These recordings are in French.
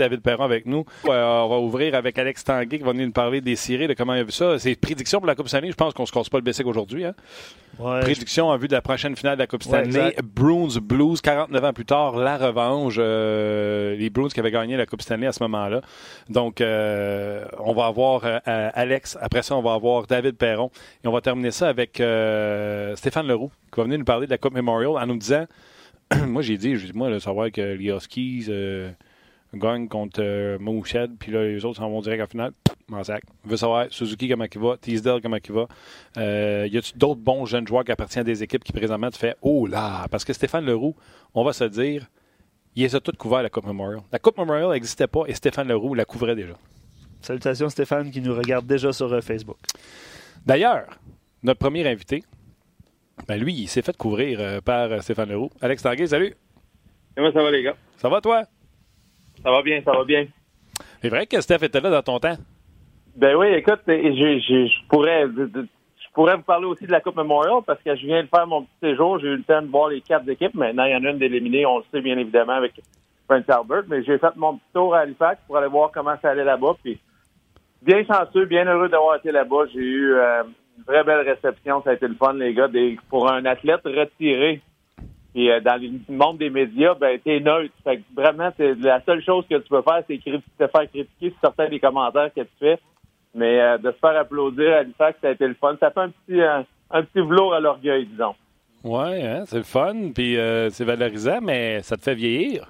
David Perron avec nous. Euh, on va ouvrir avec Alex Tanguay qui va venir nous parler des séries, de comment il a vu ça. C'est prédiction pour la Coupe Stanley. Je pense qu'on se casse pas le Bessic aujourd'hui. Hein? prédiction en vue de la prochaine finale de la Coupe Stanley. Bruins Blues, 49 ans plus tard, la revanche. Euh, les Bruins qui avaient gagné la Coupe Stanley à ce moment-là. Donc, euh, on va avoir Alex. Après ça, on va avoir David Perron. Et on va terminer ça avec Stéphane Leroux qui va venir nous parler de la Coupe Memorial en nous disant moi, j'ai dit, moi, de savoir que les Huskies euh, gagnent contre euh, puis là, les autres s'en vont direct en finale. M'en sac. Je veux savoir Suzuki comment il va, Teasdale comment il va. Euh, y a-t-il d'autres bons jeunes joueurs qui appartiennent à des équipes qui présentement te fait Oh là Parce que Stéphane Leroux, on va se dire, il les a toutes couvert la Coupe Memorial. La Coupe Memorial n'existait pas et Stéphane Leroux la couvrait déjà. Salutations Stéphane qui nous regarde déjà sur euh, Facebook. D'ailleurs, notre premier invité, ben lui, il s'est fait couvrir euh, par euh, Stéphane Leroux. Alex Tanguay, salut. Comment ça va, les gars? Ça va, toi? Ça va bien, ça va bien. C'est vrai que Steph était là dans ton temps? Ben oui, écoute, je, pourrais je pourrais vous parler aussi de la Coupe Memorial parce que je viens de faire mon petit séjour. J'ai eu le temps de voir les quatre équipes. Maintenant, il y en a une d'éliminée, on le sait bien évidemment avec Prince Albert. Mais j'ai fait mon petit tour à Halifax pour aller voir comment ça allait là-bas. Puis bien chanceux, bien heureux d'avoir été là-bas. J'ai eu euh, Très belle réception. Ça a été le fun, les gars. pour un athlète retiré, et euh, dans le monde des médias, ben t'es neutre. Fait vraiment, c'est la seule chose que tu peux faire, c'est te faire critiquer sur certains des commentaires que tu fais. Mais euh, de se faire applaudir à l'IFAC, ça a été le fun. Ça fait un petit un, petit velours à l'orgueil, disons. Ouais, hein, c'est le fun, puis euh, c'est valorisant, mais ça te fait vieillir.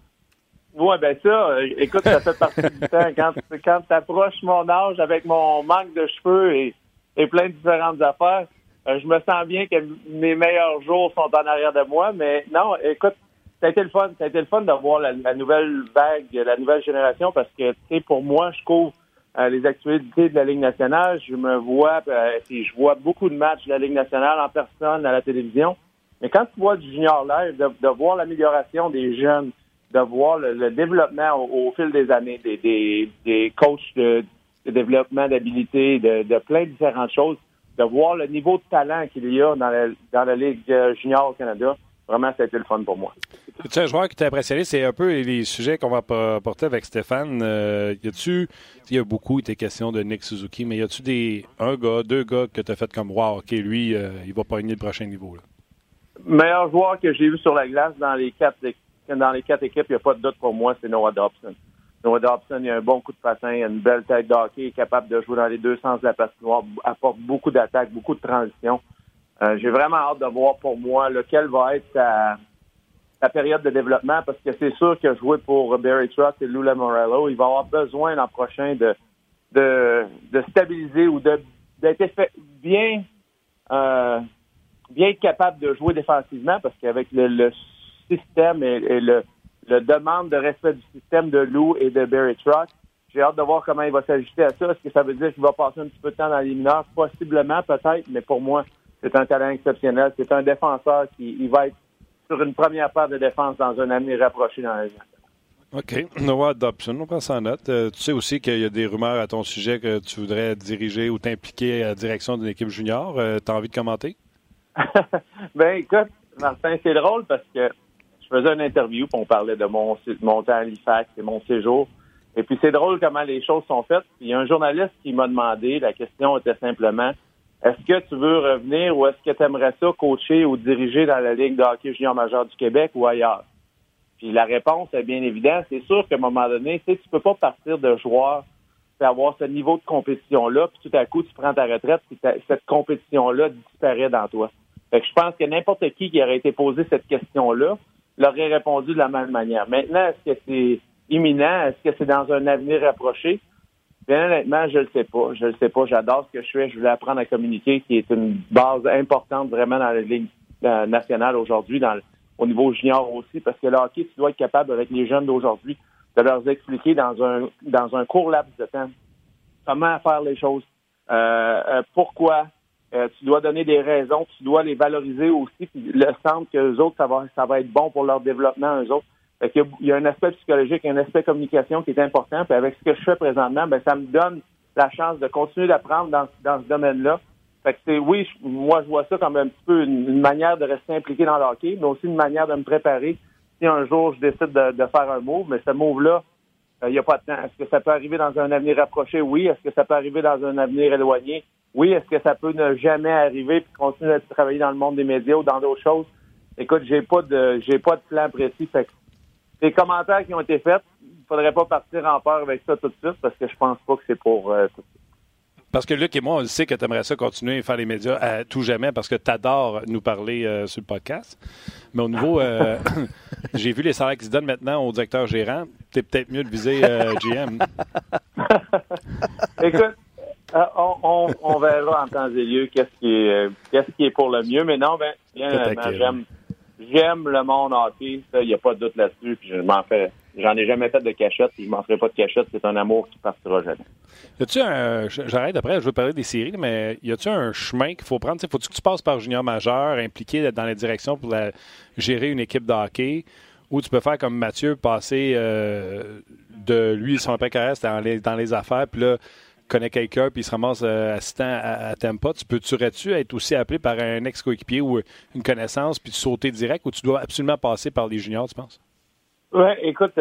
Oui, ben ça, écoute, ça fait partie du temps. Quand, quand tu approches mon âge avec mon manque de cheveux et et plein de différentes affaires. Euh, je me sens bien que mes meilleurs jours sont en arrière de moi, mais non, écoute, ça a été le fun. Ça a été le fun de voir la, nouvelle vague, la nouvelle génération, parce que, tu sais, pour moi, je couvre euh, les actualités de la Ligue nationale. Je me vois, euh, je vois beaucoup de matchs de la Ligue nationale en personne, à la télévision. Mais quand tu vois du junior live, de, voir l'amélioration des jeunes, de voir le, développement au, fil des années, des, des, des coachs de, développement d'habilité, de, plein de différentes choses, de voir le niveau de talent qu'il y a dans la, dans la Ligue euh, junior au Canada. Vraiment, ça a été le fun pour moi. Tu sais, un joueur qui t'a impressionné, c'est un peu les sujets qu'on va porter avec Stéphane. Euh, y a-tu, il y a beaucoup été question de Nick Suzuki, mais y a-tu des un gars, deux gars que tu as fait comme wow, ok, lui, euh, il va pogner le prochain niveau là? Meilleur joueur que j'ai vu sur la glace dans les quatre dans les quatre équipes, il n'y a pas de doute pour moi, c'est Noah Dobson. Noah Dobson, il a un bon coup de patin, il a une belle tête d'hockey, il est capable de jouer dans les deux sens de la patinoire, apporte beaucoup d'attaques, beaucoup de transitions. Euh, j'ai vraiment hâte de voir pour moi lequel va être sa, période de développement parce que c'est sûr que jouer pour Barry Trotz et Lula Morello, il va avoir besoin l'an prochain de, de, de stabiliser ou d'être bien euh, bien capable de jouer défensivement parce qu'avec le, système et le, le demande de respect du système de Lou et de Barry Truck. J'ai hâte de voir comment il va s'ajuster à ça. Est-ce que ça veut dire qu'il va passer un petit peu de temps dans les mineurs? Possiblement, peut-être, mais pour moi, c'est un talent exceptionnel. C'est un défenseur qui il va être sur une première paire de défense dans un avenir rapproché dans la. OK. Noah Dobson, on prend ça en note. Euh, tu sais aussi qu'il y a des rumeurs à ton sujet que tu voudrais diriger ou t'impliquer à la direction d'une équipe junior. Euh, tu as envie de commenter? ben écoute, Martin, c'est drôle parce que je faisais une interview, puis on parlait de mon, mon temps à l'IFAC et mon séjour. Et puis c'est drôle comment les choses sont faites. il y a un journaliste qui m'a demandé, la question était simplement, est-ce que tu veux revenir ou est-ce que tu aimerais ça coacher ou diriger dans la Ligue de hockey junior majeur du Québec ou ailleurs? Puis la réponse est bien évidente. C'est sûr qu'à un moment donné, tu sais, tu peux pas partir de joueur et avoir ce niveau de compétition-là, puis tout à coup, tu prends ta retraite, puis cette compétition-là disparaît dans toi. Fait que je pense que n'importe qui qui aurait été posé cette question-là, l'aurait répondu de la même manière. Maintenant, est-ce que c'est imminent? Est-ce que c'est dans un avenir rapproché? Bien honnêtement, je ne le sais pas. Je le sais pas. J'adore ce que je fais. Je voulais apprendre à communiquer, qui est une base importante vraiment dans la ligne nationale aujourd'hui, au niveau junior aussi, parce que le hockey, tu dois être capable avec les jeunes d'aujourd'hui de leur expliquer dans un dans un court laps de temps comment faire les choses, euh, euh pourquoi, euh, tu dois donner des raisons, tu dois les valoriser aussi, puis le centre que les autres, ça va, ça va être bon pour leur développement, eux autres. Fait il, y a, un aspect psychologique, un aspect communication qui est important. Puis avec ce que je fais présentement, ben ça me donne la chance de continuer d'apprendre dans, dans ce domaine-là. Fait que c'est oui, moi je vois ça comme un petit peu une, manière de rester impliqué dans le mais aussi une manière de me préparer si un jour je décide de, de faire un move. Mais ce move-là, il n'y a pas de temps. Est-ce que ça peut arriver dans un avenir rapproché? Oui. Est-ce que ça peut arriver dans un avenir éloigné? Oui. Est-ce que ça peut ne jamais arriver puis continuer à travailler dans le monde des médias ou dans d'autres choses? Écoute, j'ai pas de j'ai pas de plan précis. Fait que les commentaires qui ont été faits, il faudrait pas partir en peur avec ça tout de suite parce que je pense pas que c'est pour euh, tout de suite. Parce que Luc et moi, on le sait que tu aimerais ça continuer à faire les médias à tout jamais parce que tu adores nous parler euh, sur le podcast. Mais au niveau, euh, j'ai vu les salaires qui se donnent maintenant au directeur gérant. Tu es peut-être mieux de viser euh, GM. Écoute, on, on, verra en temps et lieu qu'est-ce qui, est, qu'est-ce qui est pour le mieux. Mais non, ben, j'aime, j'aime le monde hockey. Il n'y a pas de doute là-dessus. Puis je m'en fais J'en ai jamais fait de cachette, et je m'en ferai pas de cachette. C'est un amour qui partira jamais. Y a-tu un. J'arrête après, je veux parler des séries, mais y a-tu un chemin qu'il faut prendre? Faut-tu que tu passes par junior majeur, impliqué dans la direction pour gérer une équipe de hockey, ou tu peux faire comme Mathieu, passer euh, de lui, son père caresse dans les, dans les affaires, puis là, connaît quelqu'un, puis il se ramasse euh, assistant à, à, Tempa, tu peux-tu être aussi appelé par un ex-coéquipier ou une connaissance, puis sauter direct, ou tu dois absolument passer par les juniors, tu penses? Oui, écoute,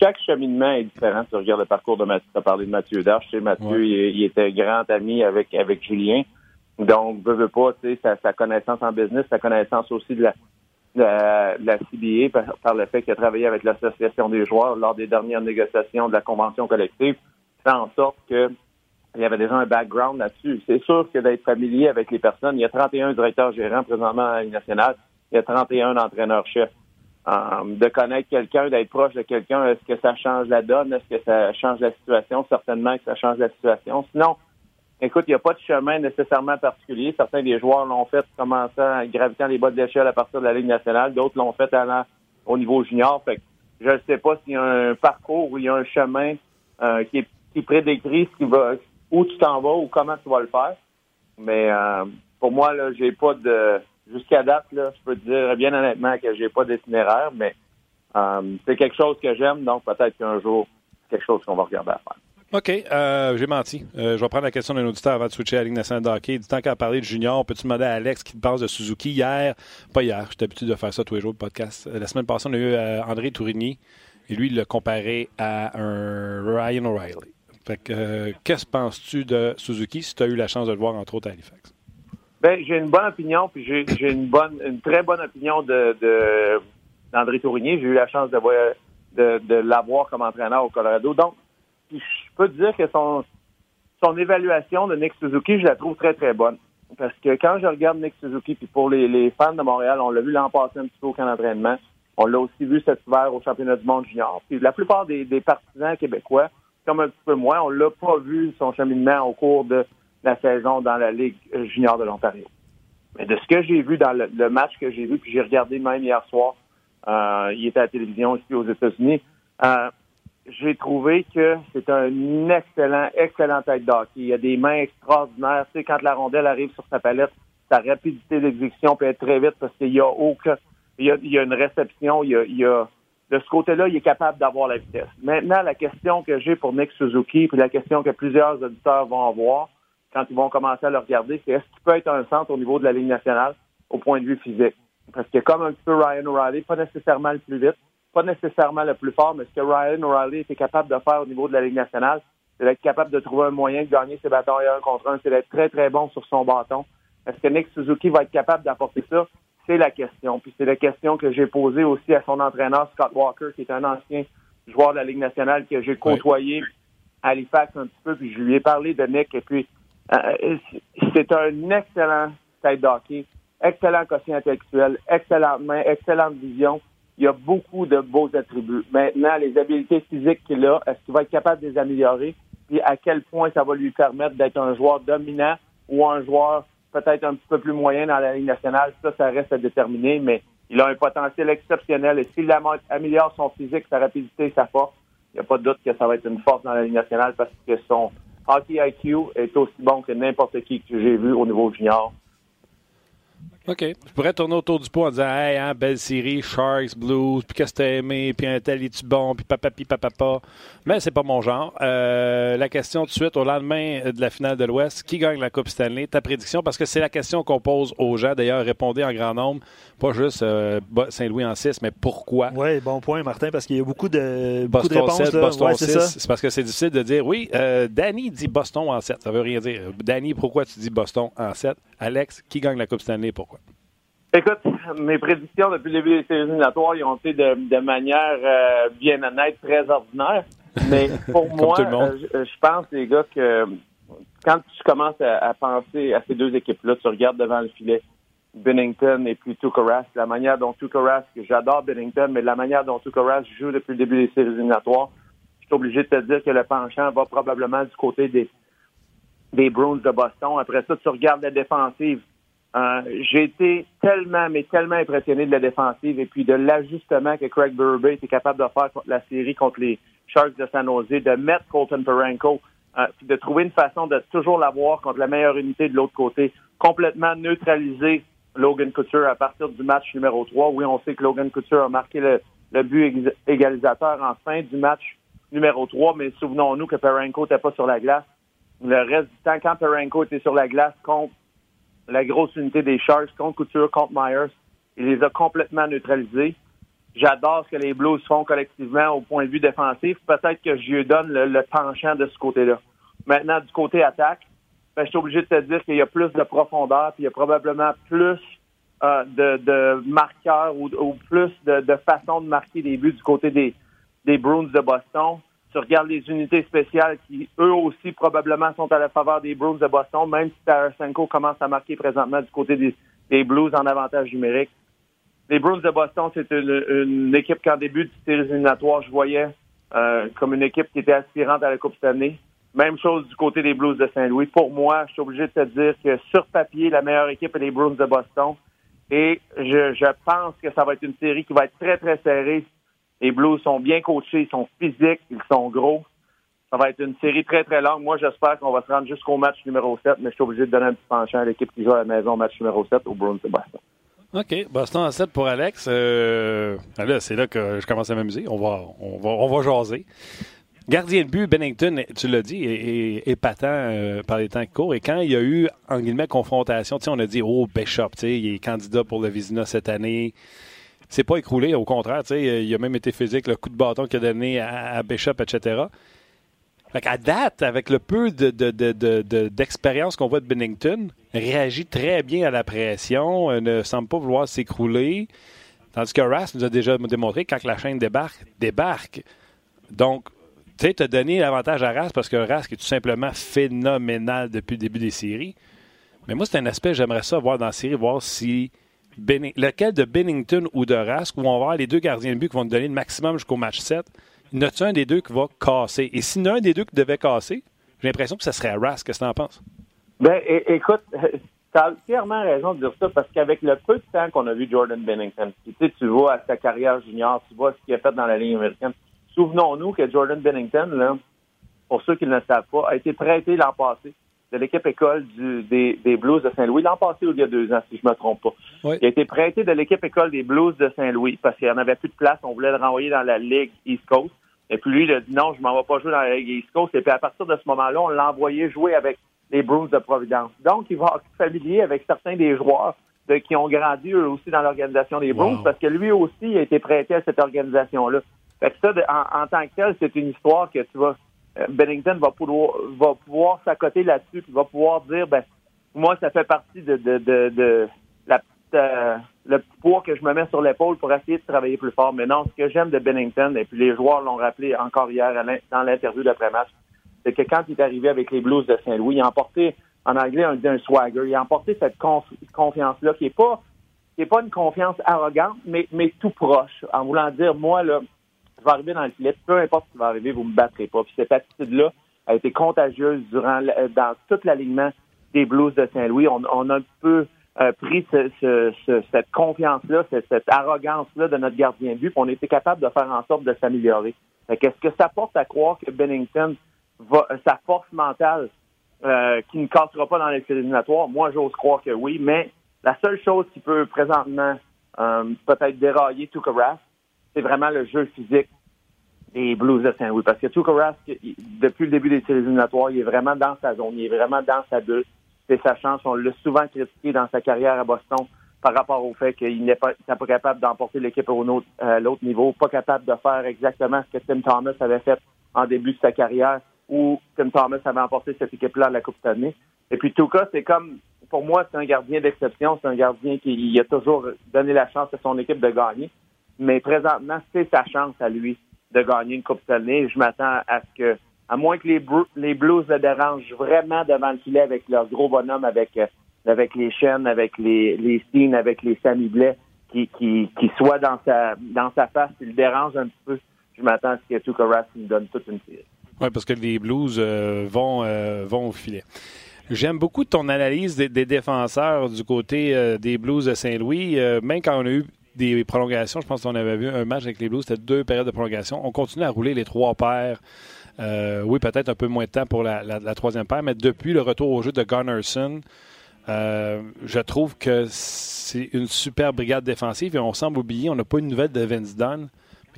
chaque cheminement est différent. Tu regardes le parcours de Mathieu. Tu as parlé de Mathieu Darche. Tu sais, Mathieu, il, était grand ami avec, avec Julien. Donc, veux, veux pas, tu sais, sa, sa, connaissance en business, sa connaissance aussi de la, de la, CBA par, le fait qu'il a travaillé avec l'Association des joueurs lors des dernières négociations de la convention collective, fait en sorte que il y avait déjà un background là-dessus. C'est sûr que d'être familier avec les personnes, il y a 31 directeurs gérants présentement à la nationale, il y a 31 entraîneurs-chefs. Euh, de connaître quelqu'un, d'être proche de quelqu'un, est-ce que ça change la donne? Est-ce que ça change la situation? Certainement que ça change la situation. Sinon, écoute, il n'y a pas de chemin nécessairement particulier. Certains des joueurs l'ont fait commençant gravitant les bas de l'échelle à partir de la Ligue nationale. D'autres l'ont fait allant au niveau junior. Fait que je ne sais pas s'il y a un parcours ou il y a un chemin euh, qui, est, qui prédécrit ce qui va, où tu t'en vas ou comment tu vas le faire. Mais euh, pour moi, là, j'ai pas de jusqu'à date, là, je peux te dire bien honnêtement que j'ai pas d'itinéraire, mais euh, c'est quelque chose que j'aime, donc peut-être qu'un jour, c'est quelque chose qu'on va regarder à faire. OK, euh, j'ai menti. Je vais prendre la question d'un auditeur avant de switcher à la Ligue nationale de. Du temps qu'à parler de junior, peux-tu demander à Alex qui te parle de Suzuki hier? Pas hier, j'étais habitué de faire ça tous les jours, le podcast. La semaine passée, on a eu André Tourigny, et lui, il l'a comparé à un Ryan O'Reilly. Fait que, qu'est-ce que penses-tu de Suzuki si tu as eu la chance de le voir, entre autres, à Halifax? Ben, j'ai une bonne opinion, puis j'ai, une bonne, une très bonne opinion de, d'André Tourigny. J'ai eu la chance de, de, l'avoir comme entraîneur au Colorado. Donc, je peux te dire que son, évaluation de Nick Suzuki, je la trouve très, très bonne. Parce que quand je regarde Nick Suzuki, puis pour les, fans de Montréal, on l'a vu l'an passé un petit peu au camp d'entraînement. On l'a aussi vu cet hiver au championnat du monde junior. Puis la plupart des partisans québécois, comme un petit peu moins, on l'a pas vu son cheminement au cours de la saison dans la Ligue junior de l'Ontario. Mais de ce que j'ai vu dans le, match que j'ai vu, puis j'ai regardé même hier soir, euh, il était à la télévision ici aux États-Unis, euh, j'ai trouvé que c'est un excellent, excellent tête d'hockey. Il y a des mains extraordinaires. Tu sais, quand la rondelle arrive sur sa palette, sa rapidité d'exécution peut être très vite parce qu'il y a aucun, il y a, il y a une réception, il y a, il y a de ce côté-là, il est capable d'avoir la vitesse. Maintenant, la question que j'ai pour Nick Suzuki, puis la question que plusieurs auditeurs vont avoir, quand ils vont commencer à le regarder, c'est est-ce qu'il peut être un centre au niveau de la Ligue nationale au point de vue physique? Parce que comme un petit peu Ryan O'Reilly, pas nécessairement le plus vite, pas nécessairement le plus fort, mais ce que Ryan O'Reilly était capable de faire au niveau de la Ligue nationale, c'est d'être capable de trouver un moyen de gagner ses batailles un contre un, c'est d'être très, très bon sur son bâton. Est-ce que Nick Suzuki va être capable d'apporter ça? C'est la question. Puis c'est la question que j'ai posée aussi à son entraîneur, Scott Walker, qui est un ancien joueur de la Ligue nationale que j'ai côtoyé à Halifax un petit peu, puis je lui ai parlé de Nick, et puis euh, c'est un excellent tête d'hockey, excellent quotient intellectuel, excellente main, excellente vision. Il y a beaucoup de beaux attributs. Maintenant, les habiletés physiques qu'il a, est-ce qu'il va être capable de les améliorer? Puis à quel point ça va lui permettre d'être un joueur dominant ou un joueur peut-être un petit peu plus moyen dans la Ligue nationale? Ça, ça reste à déterminer, mais il a un potentiel exceptionnel. Et s'il améliore son physique, sa rapidité, sa force, il n'y a pas de doute que ça va être une force dans la Ligue nationale parce que son, Hockey IQ est aussi bon que n'importe qui que j'ai vu au niveau junior. OK. Je pourrais tourner autour du pot en disant Hey, hein, belle série, Sharks, Blues, puis qu'est-ce que t'as aimé, puis un tel est-tu bon, puis papa, puis papa, papa. Mais c'est pas mon genre. Euh, la question tout de suite, au lendemain de la finale de l'Ouest, qui gagne la Coupe Stanley? Ta prédiction, parce que c'est la question qu'on pose aux gens. D'ailleurs, répondez en grand nombre, pas juste euh, Saint-Louis en 6, mais pourquoi? Oui, bon point, Martin, parce qu'il y a beaucoup de, beaucoup de réponses. 7, Boston 6. C'est parce que c'est difficile de dire oui, euh, Danny dit Boston en 7. Ça veut rien dire. Danny, pourquoi tu dis Boston en 7 Alex, qui gagne la Coupe Stanley pourquoi? Écoute, mes prédictions depuis le début des séries éliminatoires, ils ont été de, manière euh, bien honnête, très ordinaire. Mais pour moi, euh, je, pense, les gars, que quand tu commences à, penser à ces deux équipes-là, tu regardes devant le filet Bennington et puis Tuukka la manière dont Tuukka que j'adore Bennington, mais la manière dont Tuukka joue depuis le début des séries éliminatoires, je suis obligé de te dire que le penchant va probablement du côté des, des Bruins de Boston. Après ça, tu regardes la défensive. Euh, j'ai été tellement, mais tellement impressionné de la défensive et puis de l'ajustement que Craig Berube était capable de faire contre la série contre les Sharks de San Jose, de mettre Colton Perenko, euh, puis de trouver une façon de toujours l'avoir contre la meilleure unité de l'autre côté, complètement neutraliser Logan Couture à partir du match numéro 3. Oui, on sait que Logan Couture a marqué le, but égalisateur en fin du match numéro 3, mais souvenons-nous que Perenko n'était pas sur la glace. Le reste du temps, quand Perenko était sur la glace contre la grosse unité des Sharks contre Couture, contre Myers. Il les a complètement neutralisés. J'adore ce que les Blues font collectivement au point de vue défensif. Peut-être que je lui donne le, penchant de ce côté-là. Maintenant, du côté attaque, ben, je suis obligé de te dire qu'il y a plus de profondeur, puis il y a probablement plus euh, de, marqueurs ou, plus de, de façons de marquer des buts du côté des, des Bruins de Boston. Tu regardes les unités spéciales qui, eux aussi, probablement sont à la faveur des Bruins de Boston, même si Tarasenko commence à marquer présentement du côté des, Blues en avantage numérique. Les Bruins de Boston, c'est une, équipe qu'en début de séries éliminatoires, je voyais euh, comme une équipe qui était aspirante à la Coupe année. Même chose du côté des Blues de Saint-Louis. Pour moi, je suis obligé de te dire que sur papier, la meilleure équipe est les Bruins de Boston. Et je pense que ça va être une série qui va être très, très serrée les Blues sont bien coachés, ils sont physiques, ils sont gros. Ça va être une série très, très longue. Moi, j'espère qu'on va se rendre jusqu'au match numéro 7, mais je suis obligé de donner un petit penchant à l'équipe qui joue à la maison, match numéro 7 au Bruins de Boston. OK. Boston en 7 pour Alex. Euh, là, c'est là que je commence à m'amuser. On va, on, va, on va jaser. Gardien de but, Bennington, tu l'as dit, est, épatant euh, par les temps courts. Et quand il y a eu, en guillemets, confrontation, on a dit, oh, Bishop, il est candidat pour le Vizina cette année c'est pas écroulé. Au contraire, il a même été physique, le coup de bâton qu'il a donné à, Bishop, etc. à date, avec le peu d'expérience qu'on voit de Bennington, réagit très bien à la pression, euh, ne semble pas vouloir s'écrouler. Tandis que Rask nous a déjà démontré quand la chaîne débarque, débarque. Donc, tu sais, tu as donné l'avantage à Rask parce que Rask est tout simplement phénoménal depuis le début des séries. Mais moi, c'est un aspect, j'aimerais ça voir dans la série, voir si lequel de Bennington ou de Rask, où on va avoir les deux gardiens de but qui vont nous donner le maximum jusqu'au match 7, y en a un des deux qui va casser? Et s'il y a un des deux qui devait casser, j'ai l'impression que ce serait Rask. Qu'est-ce que tu en penses? Ben, écoute, tu as entièrement raison de dire ça parce qu'avec le peu de temps qu'on a vu Jordan Bennington, tu, sais, tu vois à sa carrière junior, tu vois ce qu'il a fait dans la ligne américaine. Souvenons-nous que Jordan Bennington, pour ceux qui ne le savent pas, a été prêté l'an passé de l'équipe école des, Blues de Saint-Louis l'an passé ou il y a deux ans, si je me trompe pas. Il a été prêté de l'équipe école des Blues de Saint-Louis parce qu'il n'y en avait plus de place. On voulait le renvoyer dans la Ligue East Coast. Et puis lui, il a dit non, je m'en vais pas jouer dans la Ligue East Coast. Et puis à partir de ce moment-là, on l'a envoyé jouer avec les Bruins de Providence. Donc, il va être familier avec certains des joueurs qui ont grandi eux aussi dans l'organisation des Bruins parce que lui aussi a été prêté à cette organisation-là. Fait que ça, en, en tant que tel, c'est une histoire que tu vas Bennington va pouvoir, va pouvoir s'accoter là-dessus, puis va pouvoir dire, ben, moi, ça fait partie de, de, de, de la euh, le poids que je me mets sur l'épaule pour essayer de travailler plus fort. Mais non, ce que j'aime de Bennington, et puis les joueurs l'ont rappelé encore hier dans l'interview d'après-match, c'est que quand il est arrivé avec les Blues de Saint-Louis, il a emporté, en anglais, on dit un swagger, il a emporté cette confiance-là qui est pas qui est pas une confiance arrogante, mais, mais tout proche, en voulant dire, moi, là, vais arriver dans le filet, peu importe ce qui va arriver, vous me battrez pas. Puis cette attitude-là a été contagieuse durant dans tout l'alignement des Blues de Saint-Louis. On, a un peu euh, pris cette confiance-là, cette, arrogance-là de notre gardien de but, puis on était capable de faire en sorte de s'améliorer. Qu'est-ce que ça porte à croire que Bennington va sa force mentale euh, qui ne cassera pas dans les éliminatoires? Moi, j'ose croire que oui, mais La seule chose qui peut présentement euh, peut-être dérailler Tuka c'est vraiment le jeu physique des Blues de Saint-Louis. Parce que Tuka depuis le début des séries éliminatoires, il est vraiment dans sa zone, il est vraiment dans sa bulle. C'est sa chance. On l'a souvent critiqué dans sa carrière à Boston par rapport au fait qu'il n'est pas, pas capable d'emporter l'équipe à l'autre niveau, pas capable de faire exactement ce que Tim Thomas avait fait en début de sa carrière, où Tim Thomas avait emporté cette équipe-là à la Coupe d'année. Et puis Tuka, c'est comme, pour moi, c'est un gardien d'exception, c'est un gardien qui a toujours donné la chance à son équipe de gagner. Mais présentement, c'est sa chance à lui de gagner une Coupe Stanley. Je m'attends à ce que, à moins que les, Blues le dérangent vraiment devant le filet avec leur gros bonhomme, avec euh, avec les chaînes, avec les les avec les Sammy Blais, qui, qui, qui soit dans sa dans sa face, il le dérange un petit peu. Je m'attends à ce que Tuka Rask nous donne toute une série. Oui, parce que les Blues euh, vont, euh, vont au filet. J'aime beaucoup ton analyse des, défenseurs du côté des Blues de Saint-Louis. même quand on a eu des prolongations. Je pense qu'on avait vu un match avec les Blues, c'était deux périodes de prolongation. On continue à rouler les trois paires. Euh, oui, peut-être un peu moins de temps pour la, troisième paire, mais depuis le retour au jeu de Gunnarsson, euh, je trouve que c'est une super brigade défensive et on semble oublier, on n'a pas une nouvelle de Vince Dunn.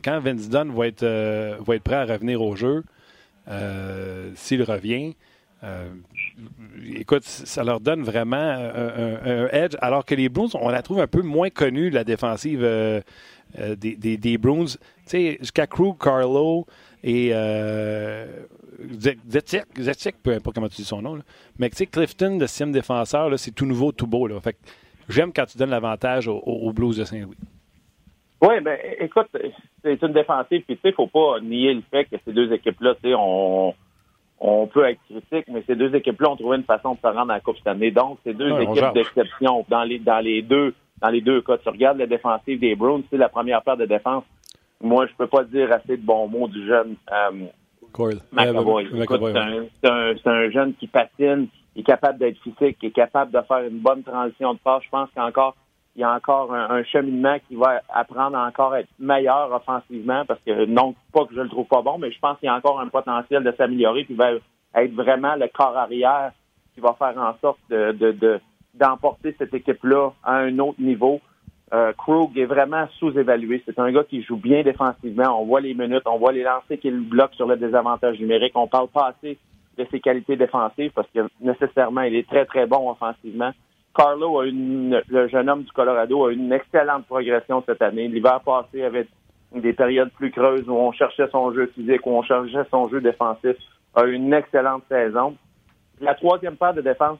quand Vince Dunn euh, va être prêt à revenir au jeu, s'il revient, écoute, ça leur donne vraiment un, edge, alors que les Bruins, on la trouve un peu moins connue, la défensive euh, euh, des, des, Bruins. Tu sais, jusqu'à Krug, Carlo et euh, peu importe comment tu dis son nom, mais tu sais, Clifton, le sixième défenseur, c'est tout nouveau, tout beau. Fait j'aime quand tu donnes l'avantage aux, Blues de Saint-Louis. Oui, ben écoute, c'est une défensive, puis tu sais, faut pas nier le fait que ces deux équipes-là, tu sais, on on peut être critique, mais ces deux équipes-là ont trouvé une façon de se rendre à la Coupe cette année. Donc, c'est deux équipes d'exception dans les, dans les deux dans les deux cas. Tu regardes la défensive des Browns, c'est la première paire de défense. Moi, je peux pas dire assez de bons mots du jeune euh, McAvoy. C'est un, un, jeune qui patine, il est capable d'être physique, qui est capable de faire une bonne transition de passe. Je pense qu'encore il y a encore un, cheminement qui va apprendre à encore être meilleur offensivement parce que non pas que je le trouve pas bon, mais je pense qu'il y a encore un potentiel de s'améliorer puis va être vraiment le corps arrière qui va faire en sorte de, d'emporter cette équipe-là à un autre niveau. Euh, Krug est vraiment sous-évalué. C'est un gars qui joue bien défensivement. On voit les minutes, on voit les lancers qu'il bloque sur le désavantage numérique. On parle pas assez de ses qualités défensives parce que nécessairement, il est très, très bon offensivement. Carlo, a une, le jeune homme du Colorado, a une excellente progression cette année. L'hiver passé avait des périodes plus creuses où on cherchait son jeu physique, où on cherchait son jeu défensif. A une excellente saison. La troisième paire de défense,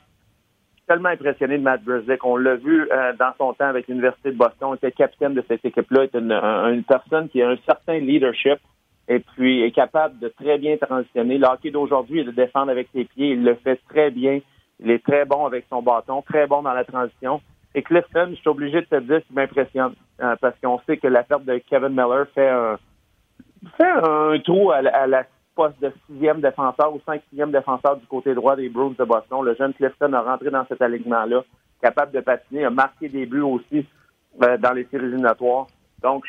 tellement impressionné de Matt Brzick. On l'a vu euh, dans son temps avec l'Université de Boston. Il était capitaine de cette équipe-là. Il est une, une, personne qui a un certain leadership et puis est capable de très bien transitionner. Le hockey d'aujourd'hui est de défendre avec ses pieds. Il le fait très bien. Il est très bon avec son bâton, très bon dans la transition. Et Clifton, je suis obligé de te dire qu'il m'impressionne euh, parce qu'on sait que la perte de Kevin Miller fait un, fait un trou à, la poste de sixième défenseur ou cinq sixième défenseur du côté droit des Bruins de Boston. Le jeune Clifton a rentré dans cet alignement-là, capable de patiner, a marqué des buts aussi euh, dans les séries éliminatoires. Donc,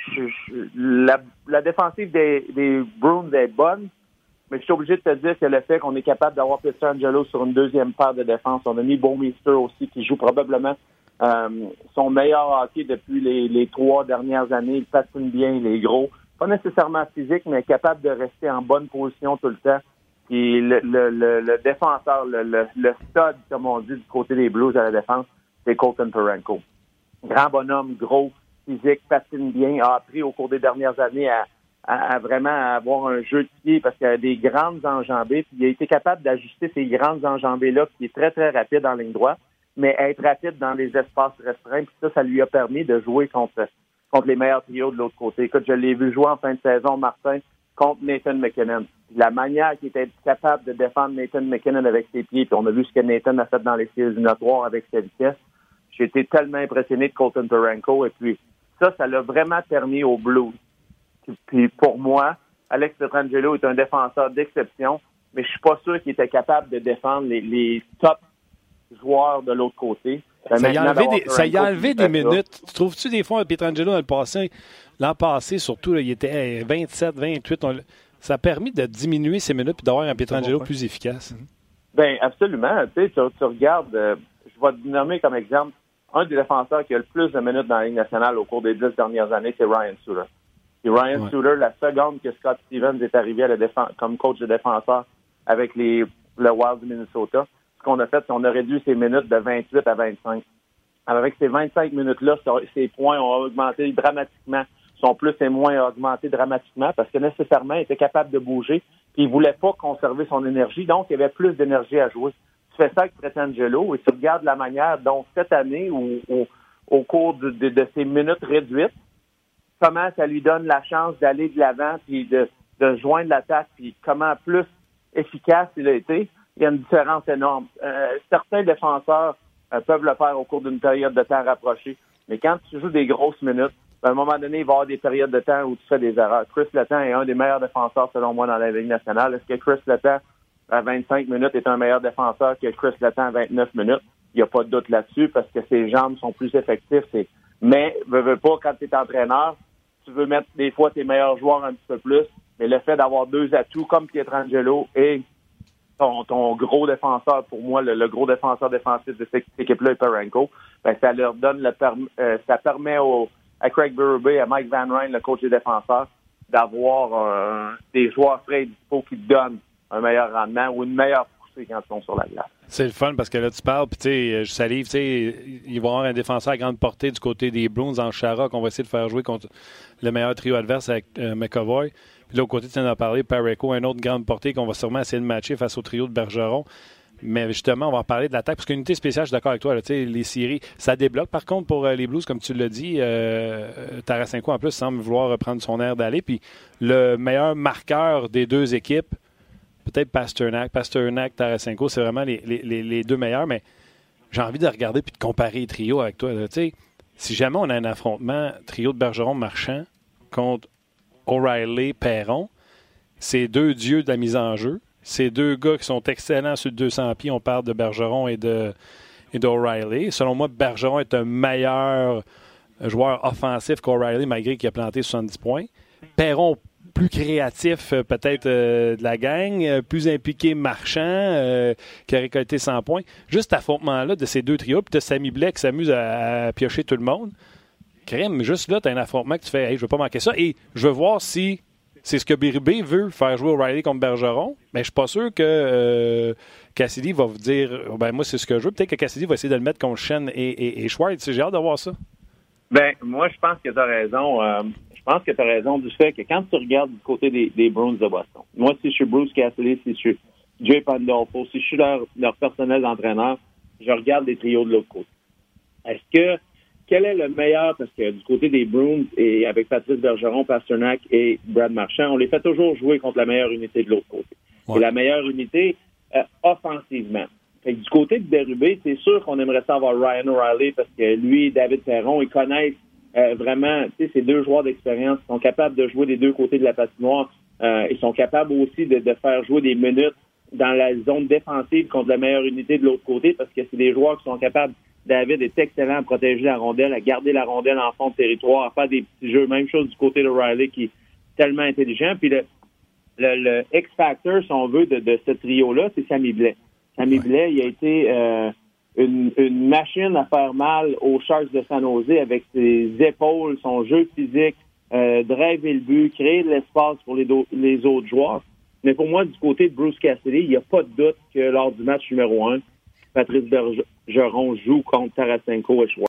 la, la, défensive des, des Bruins est bonne, mais je suis obligé de te dire que le fait qu'on est capable d'avoir Angelo sur une deuxième paire de défense, on a mis Beaumister aussi, qui joue probablement euh, son meilleur hockey depuis les, trois dernières années. Il patine bien, il est gros. Pas nécessairement physique, mais capable de rester en bonne position tout le temps. Et le, le, le, défenseur, le, le, stud, comme on dit, du côté des Blues à la défense, c'est Colton Perenko. Grand bonhomme, gros, physique, patine bien, a appris au cours des dernières années à, à, vraiment avoir un jeu de pied parce qu'il a des grandes enjambées. Puis il a été capable d'ajuster ces grandes enjambées-là, qui est très, très rapide en ligne droite, mais être rapide dans les espaces restreints. Puis ça, ça lui a permis de jouer contre, contre les meilleurs trios de l'autre côté. Écoute, je l'ai vu jouer en fin de saison, Martin, contre Nathan McKinnon. La manière qu'il était capable de défendre Nathan McKinnon avec ses pieds, puis on a vu ce que Nathan a fait dans les séries éliminatoires avec sa vitesse. J'ai été tellement impressionné de Colton Taranko. Et puis, ça, ça l'a vraiment permis au Blues puis pour moi, Alex Petrangelo est un défenseur d'exception, mais je suis pas sûr qu'il était capable de défendre les, top joueurs de l'autre côté. Ça y, a enlevé des, minutes. Tu trouves-tu des fois Pietrangelo l'an passé, l'an passé surtout, il était 27, 28. ça a permis de diminuer ses minutes et d'avoir un Pietrangelo plus efficace. Ben absolument. Tu, sais, tu, regardes, euh, je vais te nommer comme exemple un des défenseurs qui a le plus de minutes dans la Ligue nationale au cours des dix dernières années, c'est Ryan Suter. Et Ryan Suter, la seconde que Scott Stevens est arrivé à la défense, comme coach de défenseur avec les, le Wild du Minnesota, ce qu'on a fait, c'est qu'on a réduit ses minutes de 28 à 25. Alors, avec ces 25 minutes-là, ses points ont augmenté dramatiquement. Son plus et moins ont augmenté dramatiquement parce que nécessairement, il était capable de bouger. Puis il voulait pas conserver son énergie, donc il y avait plus d'énergie à jouer. Tu fais ça avec Pretangelo et tu regardes la manière dont cette année, ou, au cours de, de, ces minutes réduites, comment ça lui donne la chance d'aller de l'avant puis de, de joindre l'attaque, puis comment plus efficace il a été. Il y a une différence énorme. Euh, certains défenseurs euh, peuvent le faire au cours d'une période de temps rapprochée, mais quand tu joues des grosses minutes, à un moment donné, il va y avoir des périodes de temps où tu fais des erreurs. Chris Letang est un des meilleurs défenseurs, selon moi, dans la Ligue nationale. Est-ce que Chris Letang, à 25 minutes, est un meilleur défenseur que Chris Letang à 29 minutes? Il n'y a pas de doute là-dessus parce que ses jambes sont plus effectives. Mais, veux, veux pas, quand tu es entraîneur, tu veux mettre des fois tes meilleurs joueurs un petit peu plus, mais le fait d'avoir deux atouts comme Pietrangelo et ton, ton gros défenseur, pour moi, le, gros défenseur défensif de cette équipe-là est Parenko, ben, ça leur donne le euh, ça permet au, à Craig Berube à Mike Van Ryn, le coach des défenseurs, d'avoir euh, des joueurs frais et dispo qui donnent un meilleur rendement ou une meilleure quand ils sont sur la glace. C'est le fun parce que là, tu parles, puis tu sais, je salive, tu sais, il va y avoir un défenseur à grande portée du côté des Bruins en Chara qu'on va essayer de faire jouer contre le meilleur trio adverse avec euh, McAvoy. Puis de l'autre côté, tu en as parlé, Pareco, un autre grande portée qu'on va sûrement essayer de matcher face au trio de Bergeron. Mais justement, on va parler de l'attaque. Parce qu'unité spéciale, je suis d'accord avec toi. Là, les séries, ça débloque. Par contre, pour euh, les Blues, comme tu l'as dit, euh, Tarasenko, en plus, semble vouloir reprendre son air d'aller. Puis le meilleur marqueur des deux équipes, peut-être Pasternak. Pasternak, Tarasenko, c'est vraiment les, deux meilleurs. Mais j'ai envie de regarder puis de comparer les trios avec toi. si jamais on a un affrontement trio de Bergeron-Marchand contre O'Reilly-Perron, c'est deux dieux de la mise en jeu. C'est deux gars qui sont excellents sur le 200 pieds. On parle de Bergeron et de et d'O'Reilly. Selon moi, Bergeron est un meilleur joueur offensif qu'O'Reilly, malgré qu'il a planté 70 points. Perron, plus créatif euh, peut-être euh, de la gang, euh, plus impliqué marchand, qui a récolté 100 points. Juste affrontement-là de ces deux trios, puis de Sammy Blake qui s'amuse à, piocher tout le monde. Crème, juste là, tu as un affrontement que tu fais, hey, je veux pas manquer ça. Et je veux voir si c'est ce que Birubé veut, faire jouer O'Reilly contre Bergeron. Mais je suis pas sûr que Cassidy va vous dire, ben moi, c'est ce que je veux. Peut-être que Cassidy va essayer de le mettre contre Shen et, Schwartz. J'ai hâte de voir ça. Ben, moi, je pense que tu as raison. Pense que tu as raison du fait que quand tu regardes du côté des, des Bruins de Boston, moi, si je suis Bruce Cassidy, si je suis Jay Pandolfo, si je suis leur, leur personnel d'entraîneur, je regarde des trios de l'autre côté. Est-ce que quel est le meilleur, parce que du côté des Bruins, et avec Patrice Bergeron, Pasternak et Brad Marchand, on les fait toujours jouer contre la meilleure unité de l'autre côté. Et la meilleure unité euh, offensivement. du côté de Berube, c'est sûr qu'on aimerait savoir Ryan O'Reilly parce que lui et David Perron, ils connaissent euh, vraiment ces deux joueurs d'expérience. Sont capables de jouer des deux côtés de la patinoire. Euh, ils sont capables aussi de, de faire jouer des minutes dans la zone défensive contre la meilleure unité de l'autre côté parce que c'est des joueurs qui sont capables David est excellent à protéger la rondelle, à garder la rondelle en fond de territoire, à faire des petits jeux. Même chose du côté de Riley qui est tellement intelligent. Puis le, le, X-Factor, si on veut, de, de ce trio-là, c'est Sammy Blais. Sammy Blais, il a été euh, une, une, machine à faire mal aux Sharks de San Jose avec ses épaules, son jeu physique, euh, driver le but, créer de l'espace pour les, les autres joueurs. Mais pour moi, du côté de Bruce Cassidy, il n'y a pas de doute que lors du match numéro un, Patrice Bergeron joue contre Tarasenko et Schwartz.